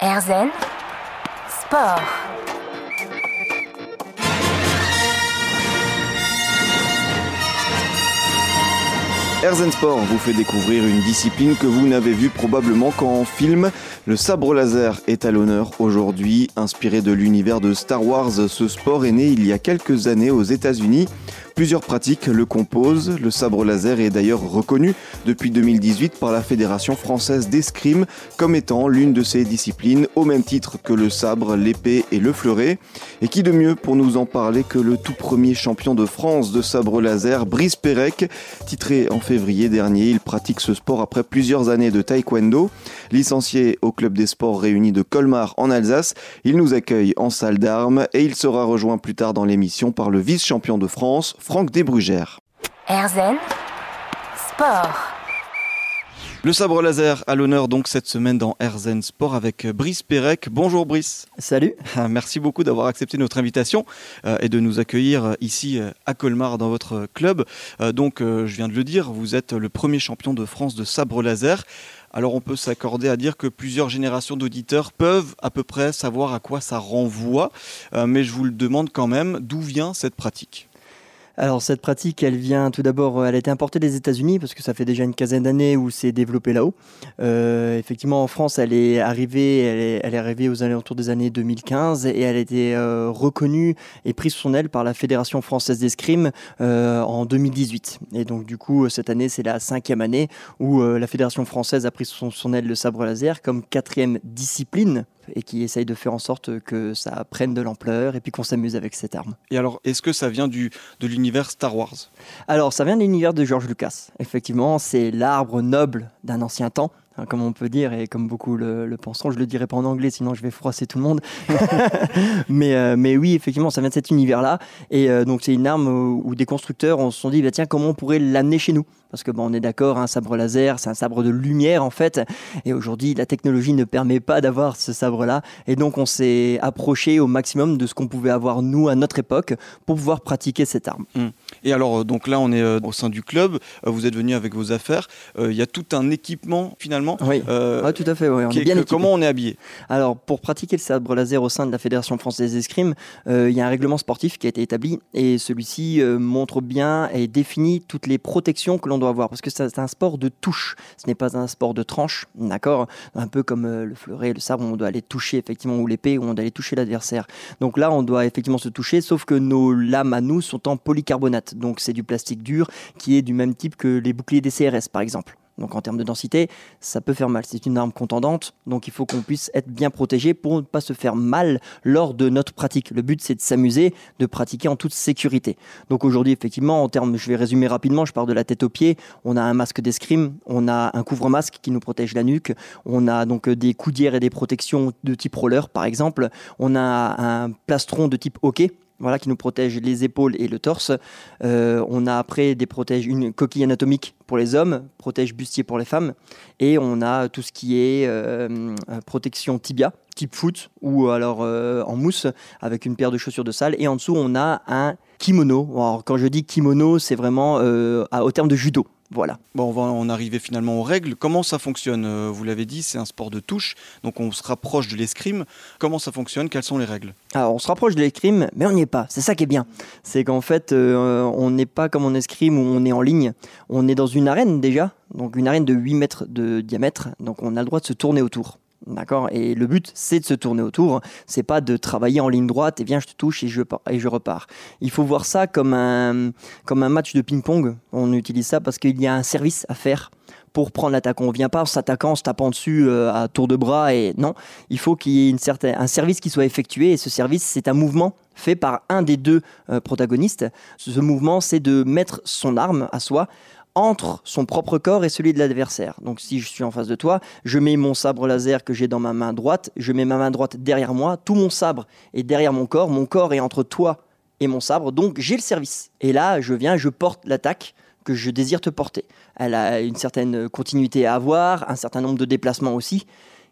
Erzen Sport. Erzen Sport vous fait découvrir une discipline que vous n'avez vue probablement qu'en film. Le sabre laser est à l'honneur aujourd'hui. Inspiré de l'univers de Star Wars, ce sport est né il y a quelques années aux États-Unis. Plusieurs pratiques le composent. Le sabre laser est d'ailleurs reconnu depuis 2018 par la Fédération française d'escrime comme étant l'une de ces disciplines au même titre que le sabre, l'épée et le fleuret. Et qui de mieux pour nous en parler que le tout premier champion de France de sabre laser, Brice Pérec, titré en février dernier. Il pratique ce sport après plusieurs années de taekwondo. Licencié au club des sports réunis de Colmar en Alsace, il nous accueille en salle d'armes et il sera rejoint plus tard dans l'émission par le vice-champion de France, Franck Desbrugères. Erzen Sport. Le sabre laser à l'honneur donc cette semaine dans Erzen Sport avec Brice Pérec. Bonjour Brice. Salut. Merci beaucoup d'avoir accepté notre invitation euh, et de nous accueillir euh, ici euh, à Colmar dans votre club. donc je viens de le dire, vous êtes le premier champion de France de sabre laser. Alors on peut s'accorder à dire que plusieurs générations d'auditeurs peuvent à peu près savoir à quoi ça renvoie, mais je vous le demande quand même, d'où vient cette pratique? Alors cette pratique, elle vient tout d'abord, elle a été importée des États-Unis parce que ça fait déjà une quinzaine d'années où c'est développé là-haut. Euh, effectivement, en France, elle est arrivée, elle est, arrivée aux alentours des années 2015 et elle a été euh, reconnue et prise sous son aile par la Fédération française d'escrime euh, en 2018. Et donc du coup, cette année, c'est la cinquième année où la Fédération française a pris sous son aile le sabre laser comme quatrième discipline et qui essaye de faire en sorte que ça prenne de l'ampleur et puis qu'on s'amuse avec cette arme. Et alors, est-ce que ça vient du, de l'univers Star Wars? Alors, ça vient de l'univers de George Lucas. Effectivement, c'est l'arbre noble d'un ancien temps hein, comme on peut dire et comme beaucoup le, le penseront. Je le dirai pas en anglais, sinon je vais froisser tout le monde. mais, euh, mais oui, effectivement, ça vient de cet univers-là. Et euh, donc, c'est une arme où, des constructeurs on se sont dit, bah, tiens, comment on pourrait l'amener chez nous? Parce que bon, on est d'accord, un sabre laser, c'est un sabre de lumière en fait. Et aujourd'hui, la technologie ne permet pas d'avoir ce sabre-là. Et donc, on s'est approché au maximum de ce qu'on pouvait avoir nous à notre époque pour pouvoir pratiquer cette arme. Mmh. Et alors, euh, donc là, on est au sein du club. Vous êtes venu avec vos affaires. Il y a tout un équipement finalement. Oui, tout à fait. On est bien comment on est habillé Alors, pour pratiquer le sabre laser au sein de la Fédération française d'escrime, il y a un règlement sportif qui a été établi et celui-ci montre bien et définit toutes les protections que l'on doit avoir parce que c'est un sport de touche. Ce n'est pas un sport de tranche, d'accord? Un peu comme le fleuret, le sabre, on doit aller toucher effectivement ou l'épée, où on doit aller toucher l'adversaire. Donc là, on doit effectivement se toucher, sauf que nos lames à nous sont en polycarbonate. Donc c'est du plastique dur qui est du même type que les boucliers des CRS par exemple. Donc en termes de densité, ça peut faire mal. C'est une arme contendante, donc il faut qu'on puisse être bien protégé pour ne pas se faire mal lors de notre pratique. Le but, c'est de s'amuser, de pratiquer en toute sécurité. Donc aujourd'hui, effectivement, en termes, je vais résumer rapidement, je pars de la tête aux pieds. On a un masque d'escrime, on a un couvre-masque qui nous protège la nuque, on a donc des coudières et des protections de type roller, par exemple. On a un plastron de type hockey voilà, qui nous protège les épaules et le torse. Euh, on a après des une coquille anatomique pour les hommes, protège bustier pour les femmes, et on a tout ce qui est euh, protection tibia, type foot, ou alors euh, en mousse, avec une paire de chaussures de salle, et en dessous on a un kimono. Alors, quand je dis kimono, c'est vraiment au terme de judo. Voilà. Bon, on va en arriver finalement aux règles. Comment ça fonctionne euh, Vous l'avez dit, c'est un sport de touche, donc on se rapproche de l'escrime. Comment ça fonctionne? Quelles sont les règles? Alors, on se rapproche de l'escrime, mais on n'y est pas. C'est ça qui est bien. C'est qu'en fait, euh, on n'est pas comme en escrime où on est en ligne. On est dans une arène déjà, donc une arène de 8 mètres de diamètre, donc on a le droit de se tourner autour. D'accord? Et le but, c'est de se tourner autour. C'est pas de travailler en ligne droite et viens, je te touche et je, et je repars. Il faut voir ça comme un, comme un match de ping-pong. On utilise ça parce qu'il y a un service à faire pour prendre l'attaque. On vient pas en s'attaquant, en se tapant dessus euh, à tour de bras. Et non, il faut qu'il y ait une certaine, un service qui soit effectué. Et ce service, c'est un mouvement fait par un des deux euh, protagonistes. Ce mouvement, c'est de mettre son arme à soi entre son propre corps et celui de l'adversaire. Donc si je suis en face de toi, je mets mon sabre laser que j'ai dans ma main droite, je mets ma main droite derrière moi, tout mon sabre est derrière mon corps, mon corps est entre toi et mon sabre, donc j'ai le service. Et là, je viens, je porte l'attaque que je désire te porter. Elle a une certaine continuité à avoir, un certain nombre de déplacements aussi,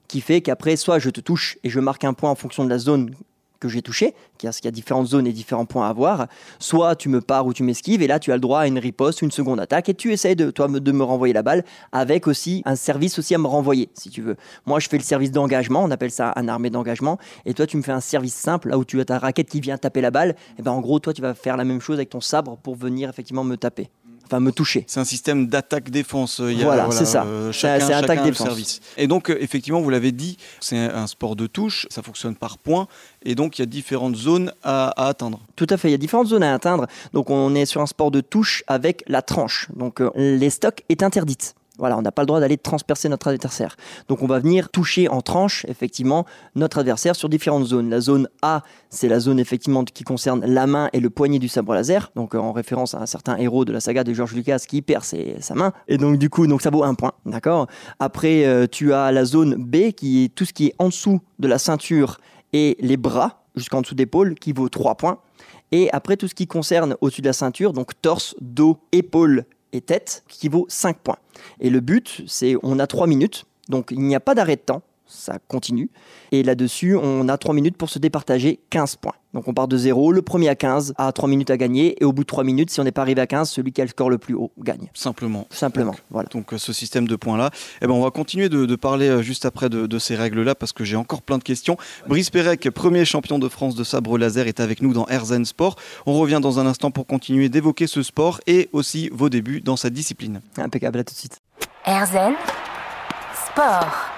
qui fait qu'après, soit je te touche et je marque un point en fonction de la zone que j'ai touché, parce qu'il y a différentes zones et différents points à avoir. Soit tu me pars ou tu m'esquives, et là tu as le droit à une riposte, une seconde attaque, et tu essayes de, toi, de me renvoyer la balle avec aussi un service aussi à me renvoyer, si tu veux. Moi, je fais le service d'engagement, on appelle ça un armée d'engagement, et toi, tu me fais un service simple, là où tu as ta raquette qui vient taper la balle, et ben en gros, toi, tu vas faire la même chose avec ton sabre pour venir effectivement me taper enfin me toucher. C'est un système d'attaque-défense. Voilà, c'est ça. Euh, chacun, c'est a attaque-défense. service. Et donc, euh, effectivement, vous l'avez dit, c'est un sport de touche, ça fonctionne par points, et donc il y a différentes zones à, à atteindre. Tout à fait, il y a différentes zones à atteindre. Donc on est sur un sport de touche avec la tranche. Donc euh, les stocks est interdite. Voilà, on n'a pas le droit d'aller transpercer notre adversaire. Donc on va venir toucher en tranche, effectivement, notre adversaire sur différentes zones. La zone A, c'est la zone effectivement qui concerne la main et le poignet du sabre laser, donc euh, en référence à un certain héros de la saga de George Lucas qui perd sa main. Et donc du coup, donc ça vaut un point, d'accord? Après, euh, tu as la zone B qui est tout ce qui est en dessous de la ceinture et les bras, jusqu'en dessous d'épaule, qui vaut 3 points. Et après, tout ce qui concerne au-dessus de la ceinture, donc torse, dos, épaule et tête, qui vaut 5 points. Et le but, c'est on a 3 minutes, donc il n'y a pas d'arrêt de temps, ça continue. Et là-dessus, on a 3 minutes pour se départager 15 points. Donc on part de 0, le premier à 15 a 3 minutes à gagner, et au bout de 3 minutes, si on n'est pas arrivé à 15, celui qui a le score le plus haut gagne. Simplement. Simplement, Donc, voilà. Donc euh, ce système de points-là, eh ben, on va continuer de, de parler euh, juste après de, de ces règles-là parce que j'ai encore plein de questions. Brice Pérec, premier champion de France de sabre laser, est avec nous dans Erzen Sport. On revient dans un instant pour continuer d'évoquer ce sport et aussi vos débuts dans sa discipline. Impeccable, à tout de suite. Erzen Sport.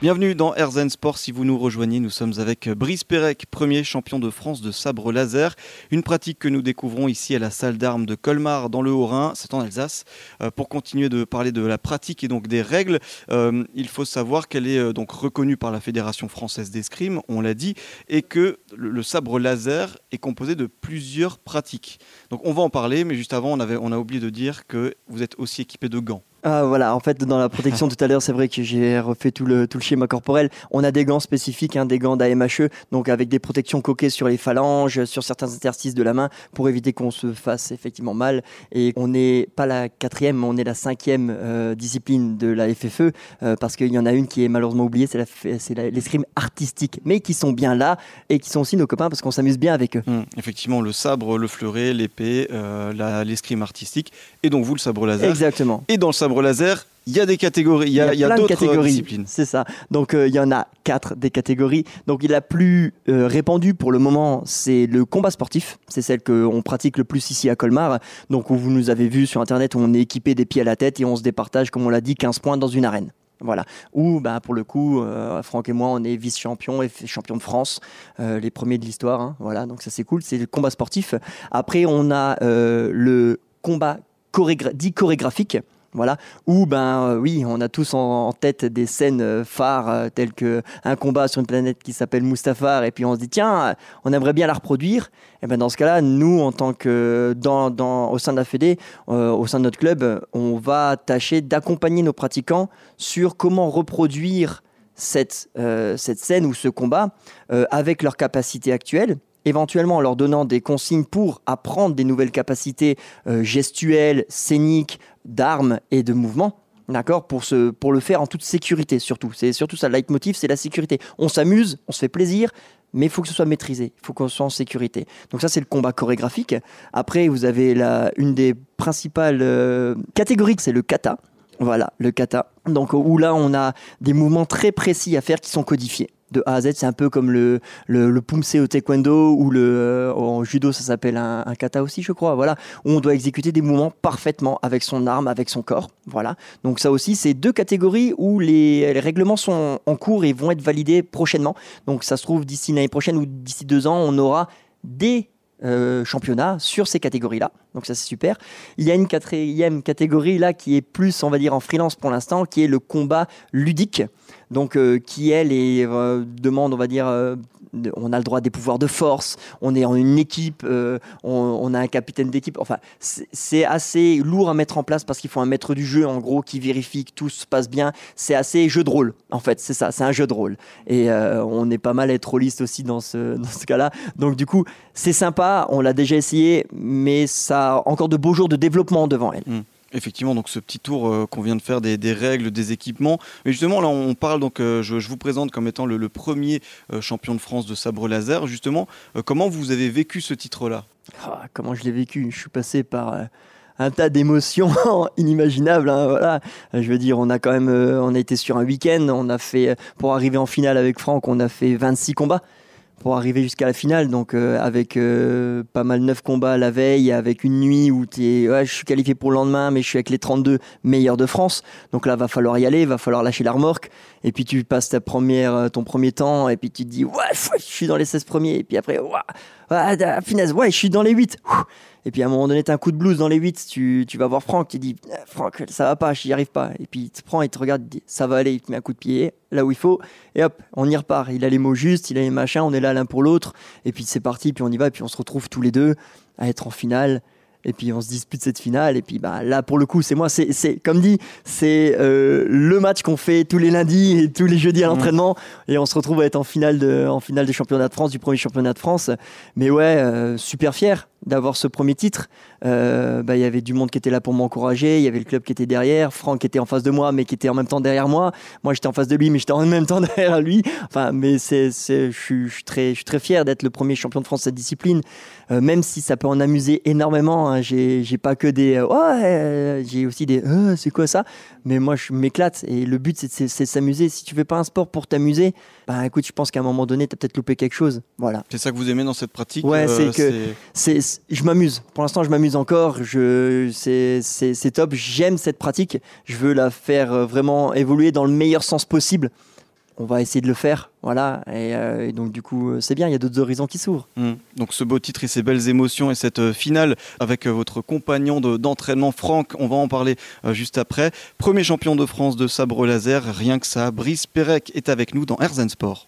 Bienvenue dans Erzen Sport. Si vous nous rejoignez, nous sommes avec Brice Pérec, premier champion de France de sabre laser. Une pratique que nous découvrons ici à la salle d'armes de Colmar dans le Haut-Rhin, c'est en Alsace. Euh, pour continuer de parler de la pratique et donc des règles, euh, il faut savoir qu'elle est euh, donc reconnue par la Fédération française d'escrime, on l'a dit, et que le, le sabre laser est composé de plusieurs pratiques. Donc on va en parler, mais juste avant, on, avait, on a oublié de dire que vous êtes aussi équipé de gants. Ah, voilà, en fait, dans la protection tout à l'heure, c'est vrai que j'ai refait tout le, tout le schéma corporel. On a des gants spécifiques, hein, des gants d'AMHE, donc avec des protections coquées sur les phalanges, sur certains interstices de la main, pour éviter qu'on se fasse effectivement mal. Et on n'est pas la quatrième, on est la cinquième euh, discipline de la FFE, euh, parce qu'il y en a une qui est malheureusement oubliée, c'est la f- c'est la- l'escrime artistique, mais qui sont bien là et qui sont aussi nos copains parce qu'on s'amuse bien avec eux. Hum, effectivement, le sabre, le fleuret, l'épée, euh, la- l'escrime artistique, et donc vous, le sabre laser. Exactement. Et dans le sabre laser, il y a des catégories, il y a, il y a de d'autres catégories. disciplines. C'est ça. Donc euh, il y en a quatre des catégories. Donc la plus euh, répandue pour le moment, c'est le combat sportif. C'est celle qu'on pratique le plus ici à Colmar. Donc où vous nous avez vu sur internet, où on est équipé des pieds à la tête et on se départage, comme on l'a dit, 15 points dans une arène. Voilà. Ou bah, pour le coup, euh, Franck et moi, on est vice-champion et champion de France, euh, les premiers de l'histoire. hein. Voilà, donc ça c'est cool. C'est le combat sportif. Après, on a euh, le combat dit chorégraphique. Où ben euh, oui, on a tous en, tête des scènes euh, phares euh, telles que un combat sur une planète qui s'appelle Mustafar, et puis on se dit tiens, on aimerait bien la reproduire. Et ben dans ce cas-là, nous en tant que dans, au sein de la Fédé, au sein de notre club, on va tâcher d'accompagner nos pratiquants sur comment reproduire cette, cette scène ou ce combat avec leurs capacités actuelles éventuellement en leur donnant des consignes pour apprendre des nouvelles capacités gestuelles, scéniques, d'armes et de mouvement. D'accord pour, pour le faire en toute sécurité, surtout. C'est surtout ça, le leitmotiv, c'est la sécurité. On s'amuse, on se fait plaisir, mais il faut que ce soit maîtrisé, il faut qu'on soit en sécurité. Donc ça, c'est le combat chorégraphique. Après, vous avez la, une des principales euh, catégories, c'est le kata. Voilà, le kata. Donc où là, on a des mouvements très précis à faire qui sont codifiés. De A à Z, c'est un peu comme le, le, le pumse au taekwondo ou le, euh, en judo, ça s'appelle un, kata aussi, je crois. Voilà, où on doit exécuter des mouvements parfaitement avec son arme, avec son corps. Voilà. Donc ça aussi, c'est deux catégories où les, les règlements sont en cours et vont être validés prochainement. Donc ça se trouve d'ici l'année prochaine ou d'ici deux ans, on aura des euh, championnats sur ces catégories-là. Donc ça c'est super. Il y a une quatrième catégorie là qui est plus, on va dire, en freelance pour l'instant, qui est le combat ludique. Donc euh, qui elle est, euh, demande, on va dire, euh, on a le droit des pouvoirs de force. On est en une équipe, euh, on, a un capitaine d'équipe. Enfin, c'est assez lourd à mettre en place parce qu'il faut un maître du jeu en gros qui vérifie que tout se passe bien. C'est assez jeu de rôle en fait. C'est ça, c'est un jeu de rôle. Et on est pas mal être rôliste aussi dans ce, dans ce cas-là. Donc du coup, c'est sympa, on l'a déjà essayé, mais ça a encore de beaux jours de développement devant elle. Effectivement, donc ce petit tour euh, qu'on vient de faire des, règles, des équipements. Mais justement, là, on parle donc, euh, je, vous présente comme étant le, premier euh, champion de France de sabre laser. Justement, comment vous avez vécu ce titre-là? Ah, Comment je l'ai vécu? Je suis passé par un tas d'émotions inimaginables. Hein, voilà, je veux dire, on a quand même, on a été sur un week-end. On a fait, pour arriver en finale avec Franck, on a fait 26 combats pour arriver jusqu'à la finale. Donc euh, avec euh, pas mal neuf combats la veille, avec une nuit où es, ouais, je suis qualifié pour le lendemain, mais je suis avec les 32 meilleurs de France. Donc là, va falloir y aller, va falloir lâcher la remorque. Et puis tu passes ta première, euh, ton premier temps, et puis tu te dis, ouais, je suis dans les 16 premiers. Et puis après, ouais, ouais, finesse, ouais, je suis dans les 8. Et puis à un moment donné, tu as un coup de blues dans les 8, tu, tu vas voir Franck, tu dis Franck, ça va pas, j'y arrive pas. Et puis il te prend, il te regarde, dit ça va aller, il te met un coup de pied là où il faut, et hop, on y repart. Il a les mots justes, il a les machins, on est là l'un pour l'autre, et puis c'est parti, puis on y va, et puis on se retrouve tous les deux à être en finale et puis on se dispute cette finale. Et puis bah là pour le coup c'est moi c'est comme dit c'est euh, le match qu'on fait tous les lundis et tous les jeudis à mmh. l'entraînement. Et on se retrouve à être en finale de en finale des championnats de France du premier championnat de France. Mais ouais euh, super fier d'avoir ce premier titre. Euh, bah, il y avait du monde qui était là pour m'encourager, il y avait le club qui était derrière, Franck était en face de moi, mais qui était en même temps derrière moi. Moi, j'étais en face de lui, mais j'étais en même temps derrière lui. Enfin, mais c'est, je, suis, très, très fier d'être le premier champion de France de cette discipline, euh, même si ça peut en amuser énormément. Hein. J'ai, pas que des euh, ouais, j'ai aussi des c'est quoi ça? Mais moi, je m'éclate et le but, c'est, de s'amuser. Si tu fais pas un sport pour t'amuser, bah écoute, je pense qu'à un moment donné, tu as peut-être loupé quelque chose. Voilà. C'est ça que vous aimez dans cette pratique Ouais, c'est que c'est je m'amuse. Pour l'instant, je m'amuse encore. C'est, top. J'aime cette pratique. Je veux la faire euh, vraiment évoluer dans le meilleur sens possible. On va essayer de le faire, voilà. Et, euh, donc du coup, euh, c'est bien. Il y a d'autres horizons qui s'ouvrent. Mmh. Donc ce beau titre et ces belles émotions et cette finale avec votre compagnon d'entraînement Franck, on va en parler juste après. Premier champion de France de sabre laser, rien que ça. Brice Pérec est avec nous dans Herzen Sport.